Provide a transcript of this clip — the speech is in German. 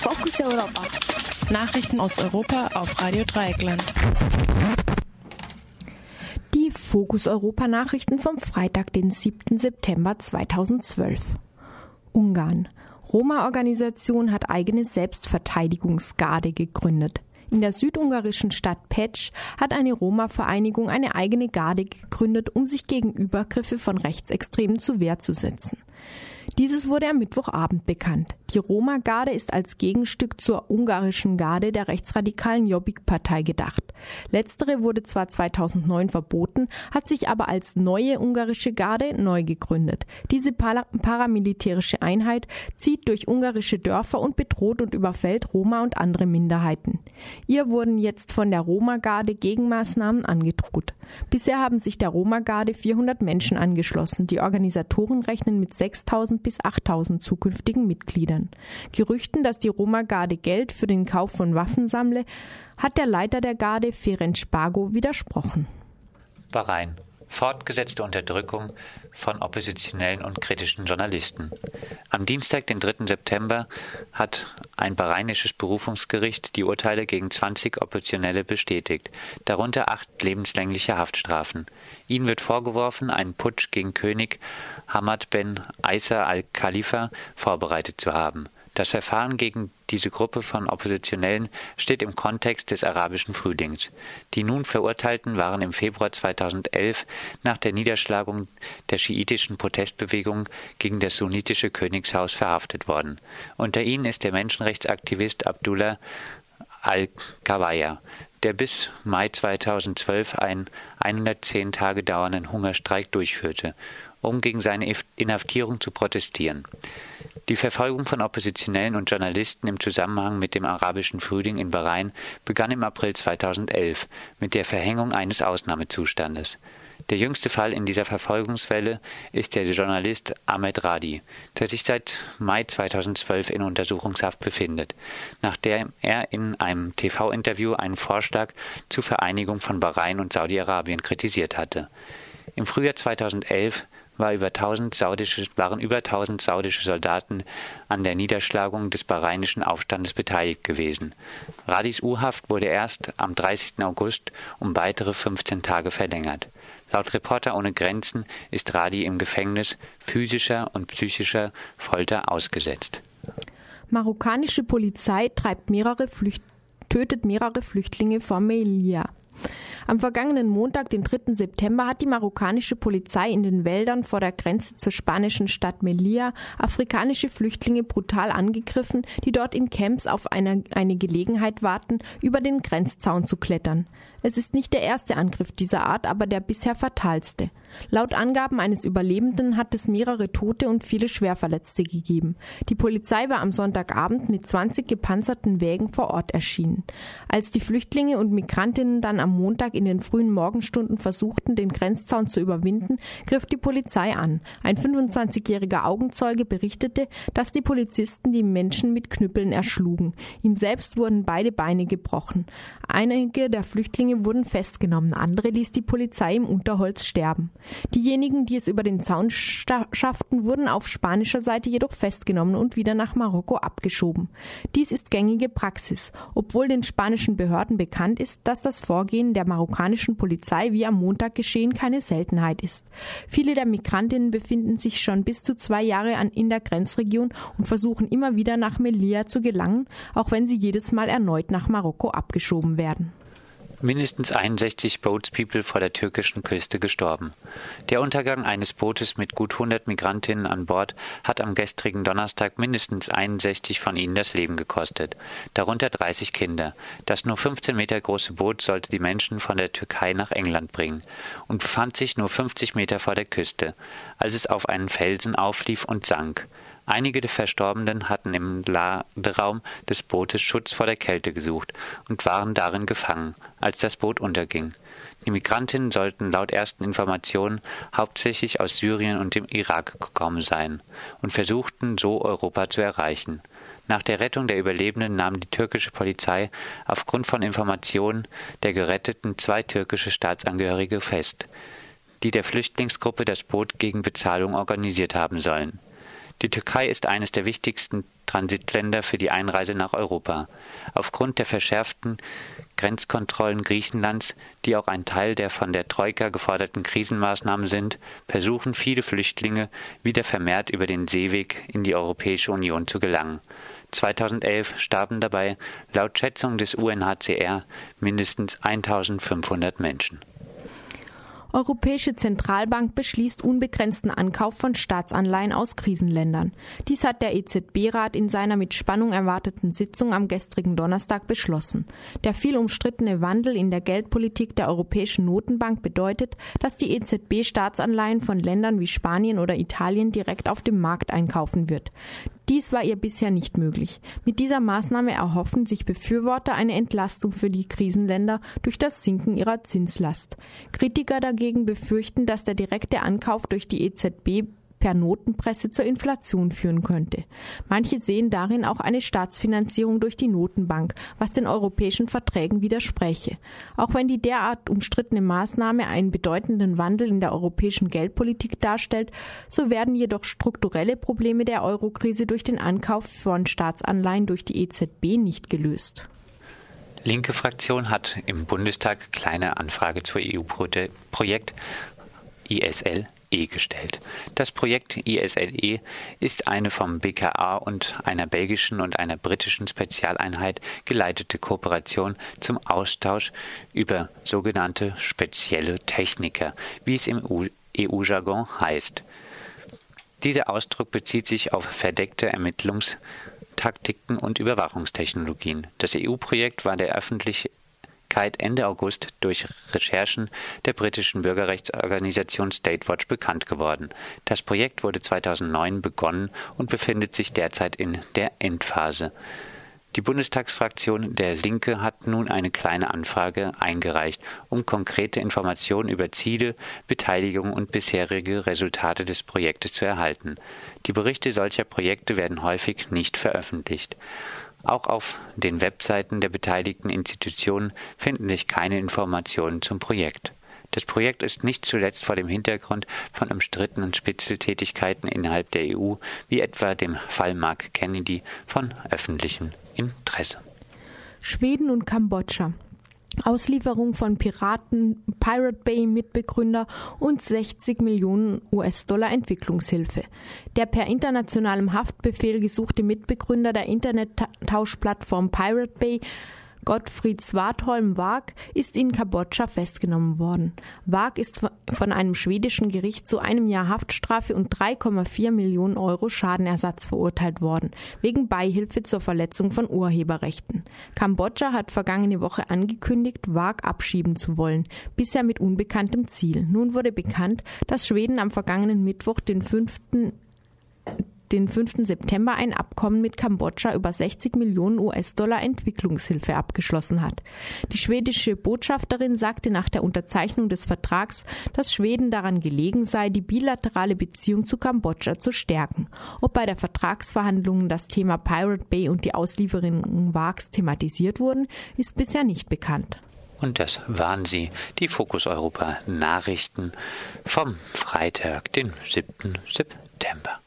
Fokus Europa. Nachrichten aus Europa auf Radio Dreieckland. Die Fokus Europa Nachrichten vom Freitag, den 7. September 2012. Ungarn. Roma-Organisation hat eigene Selbstverteidigungsgarde gegründet. In der südungarischen Stadt Petsch hat eine Roma-Vereinigung eine eigene Garde gegründet, um sich gegen Übergriffe von Rechtsextremen zu Wehr zu setzen. Dieses wurde am Mittwochabend bekannt. Die Roma-Garde ist als Gegenstück zur ungarischen Garde der rechtsradikalen Jobbik-Partei gedacht. Letztere wurde zwar 2009 verboten, hat sich aber als neue ungarische Garde neu gegründet. Diese paramilitärische Einheit zieht durch ungarische Dörfer und bedroht und überfällt Roma und andere Minderheiten. Ihr wurden jetzt von der Roma-Garde Gegenmaßnahmen angedroht. Bisher haben sich der Roma-Garde 400 Menschen angeschlossen. Die Organisatoren rechnen mit 6000 bis 8000 zukünftigen Mitgliedern. Gerüchten, dass die Roma-Garde Geld für den Kauf von Waffen sammle, hat der Leiter der Garde Ferenc Spago widersprochen. Bahrain. Fortgesetzte Unterdrückung von oppositionellen und kritischen Journalisten. Am Dienstag, den 3. September, hat ein bahrainisches Berufungsgericht die Urteile gegen 20 Oppositionelle bestätigt, darunter acht lebenslängliche Haftstrafen. Ihnen wird vorgeworfen, einen Putsch gegen König Hamad Ben Isa al-Khalifa vorbereitet zu haben. Das Verfahren gegen diese Gruppe von Oppositionellen steht im Kontext des arabischen Frühlings. Die nun Verurteilten waren im Februar 2011 nach der Niederschlagung der schiitischen Protestbewegung gegen das sunnitische Königshaus verhaftet worden. Unter ihnen ist der Menschenrechtsaktivist Abdullah al-Kawaya, der bis Mai 2012 einen 110 Tage dauernden Hungerstreik durchführte, um gegen seine Inhaftierung zu protestieren. Die Verfolgung von Oppositionellen und Journalisten im Zusammenhang mit dem arabischen Frühling in Bahrain begann im April 2011 mit der Verhängung eines Ausnahmezustandes. Der jüngste Fall in dieser Verfolgungswelle ist der Journalist Ahmed Radi, der sich seit Mai 2012 in Untersuchungshaft befindet, nachdem er in einem TV-Interview einen Vorschlag zur Vereinigung von Bahrain und Saudi-Arabien kritisiert hatte. Im Frühjahr 2011 war über 1000 saudische, waren über 1000 saudische Soldaten an der Niederschlagung des bahrainischen Aufstandes beteiligt gewesen. Radis U-Haft wurde erst am 30. August um weitere 15 Tage verlängert. Laut Reporter ohne Grenzen ist Radi im Gefängnis physischer und psychischer Folter ausgesetzt. Marokkanische Polizei mehrere tötet mehrere Flüchtlinge vor Melilla. Am vergangenen Montag, den 3. September, hat die marokkanische Polizei in den Wäldern vor der Grenze zur spanischen Stadt Melilla afrikanische Flüchtlinge brutal angegriffen, die dort in Camps auf eine, eine Gelegenheit warten, über den Grenzzaun zu klettern. Es ist nicht der erste Angriff dieser Art, aber der bisher fatalste. Laut Angaben eines Überlebenden hat es mehrere Tote und viele Schwerverletzte gegeben. Die Polizei war am Sonntagabend mit 20 gepanzerten Wägen vor Ort erschienen. Als die Flüchtlinge und Migrantinnen dann am Montag in den frühen Morgenstunden versuchten, den Grenzzaun zu überwinden, griff die Polizei an. Ein 25-jähriger Augenzeuge berichtete, dass die Polizisten die Menschen mit Knüppeln erschlugen. Ihm selbst wurden beide Beine gebrochen. Einige der Flüchtlinge wurden festgenommen, andere ließ die Polizei im Unterholz sterben. Diejenigen, die es über den Zaun schafften, wurden auf spanischer Seite jedoch festgenommen und wieder nach Marokko abgeschoben. Dies ist gängige Praxis, obwohl den spanischen Behörden bekannt ist, dass das Vorgehen der marokkanischen Polizei wie am Montag geschehen keine Seltenheit ist. Viele der Migrantinnen befinden sich schon bis zu zwei Jahre in der Grenzregion und versuchen immer wieder nach Melilla zu gelangen, auch wenn sie jedes Mal erneut nach Marokko abgeschoben werden mindestens 61 Boatspeople vor der türkischen Küste gestorben. Der Untergang eines Bootes mit gut 100 Migrantinnen an Bord hat am gestrigen Donnerstag mindestens 61 von ihnen das Leben gekostet, darunter 30 Kinder. Das nur 15 Meter große Boot sollte die Menschen von der Türkei nach England bringen und befand sich nur 50 Meter vor der Küste, als es auf einen Felsen auflief und sank. Einige der Verstorbenen hatten im Laderaum des Bootes Schutz vor der Kälte gesucht und waren darin gefangen, als das Boot unterging. Die Migrantinnen sollten laut ersten Informationen hauptsächlich aus Syrien und dem Irak gekommen sein und versuchten so Europa zu erreichen. Nach der Rettung der Überlebenden nahm die türkische Polizei aufgrund von Informationen der Geretteten zwei türkische Staatsangehörige fest, die der Flüchtlingsgruppe das Boot gegen Bezahlung organisiert haben sollen. Die Türkei ist eines der wichtigsten Transitländer für die Einreise nach Europa. Aufgrund der verschärften Grenzkontrollen Griechenlands, die auch ein Teil der von der Troika geforderten Krisenmaßnahmen sind, versuchen viele Flüchtlinge wieder vermehrt über den Seeweg in die Europäische Union zu gelangen. 2011 starben dabei laut Schätzung des UNHCR mindestens 1500 Menschen. Europäische Zentralbank beschließt unbegrenzten Ankauf von Staatsanleihen aus Krisenländern. Dies hat der EZB-Rat in seiner mit Spannung erwarteten Sitzung am gestrigen Donnerstag beschlossen. Der viel umstrittene Wandel in der Geldpolitik der Europäischen Notenbank bedeutet, dass die EZB Staatsanleihen von Ländern wie Spanien oder Italien direkt auf dem Markt einkaufen wird. Dies war ihr bisher nicht möglich. Mit dieser Maßnahme erhoffen sich Befürworter eine Entlastung für die Krisenländer durch das Sinken ihrer Zinslast. Kritiker dagegen befürchten, dass der direkte Ankauf durch die EZB per Notenpresse zur Inflation führen könnte. Manche sehen darin auch eine Staatsfinanzierung durch die Notenbank, was den europäischen Verträgen widerspräche. Auch wenn die derart umstrittene Maßnahme einen bedeutenden Wandel in der europäischen Geldpolitik darstellt, so werden jedoch strukturelle Probleme der Eurokrise durch den Ankauf von Staatsanleihen durch die EZB nicht gelöst. Linke Fraktion hat im Bundestag kleine Anfrage zur EU-Projekt ISL gestellt. Das Projekt ISLE ist eine vom BKA und einer belgischen und einer britischen Spezialeinheit geleitete Kooperation zum Austausch über sogenannte spezielle Techniker, wie es im EU-Jargon heißt. Dieser Ausdruck bezieht sich auf verdeckte Ermittlungstaktiken und Überwachungstechnologien. Das EU-Projekt war der öffentliche Ende August durch Recherchen der britischen Bürgerrechtsorganisation Statewatch bekannt geworden. Das Projekt wurde 2009 begonnen und befindet sich derzeit in der Endphase. Die Bundestagsfraktion der Linke hat nun eine kleine Anfrage eingereicht, um konkrete Informationen über Ziele, Beteiligung und bisherige Resultate des Projektes zu erhalten. Die Berichte solcher Projekte werden häufig nicht veröffentlicht. Auch auf den Webseiten der beteiligten Institutionen finden sich keine Informationen zum Projekt. Das Projekt ist nicht zuletzt vor dem Hintergrund von umstrittenen Spitzeltätigkeiten innerhalb der EU, wie etwa dem Fall Mark Kennedy, von öffentlichem Interesse. Schweden und Kambodscha. Auslieferung von Piraten, Pirate Bay Mitbegründer und 60 Millionen US-Dollar Entwicklungshilfe. Der per internationalem Haftbefehl gesuchte Mitbegründer der Internettauschplattform Pirate Bay Gottfried Swartholm Wag ist in Kambodscha festgenommen worden. Wag ist von einem schwedischen Gericht zu einem Jahr Haftstrafe und 3,4 Millionen Euro Schadenersatz verurteilt worden, wegen Beihilfe zur Verletzung von Urheberrechten. Kambodscha hat vergangene Woche angekündigt, Wag abschieben zu wollen, bisher mit unbekanntem Ziel. Nun wurde bekannt, dass Schweden am vergangenen Mittwoch den fünften den 5. September ein Abkommen mit Kambodscha über 60 Millionen US-Dollar Entwicklungshilfe abgeschlossen hat. Die schwedische Botschafterin sagte nach der Unterzeichnung des Vertrags, dass Schweden daran gelegen sei, die bilaterale Beziehung zu Kambodscha zu stärken. Ob bei der Vertragsverhandlungen das Thema Pirate Bay und die Auslieferung Wags thematisiert wurden, ist bisher nicht bekannt. Und das waren sie, die Fokus Europa Nachrichten vom Freitag, den 7. September.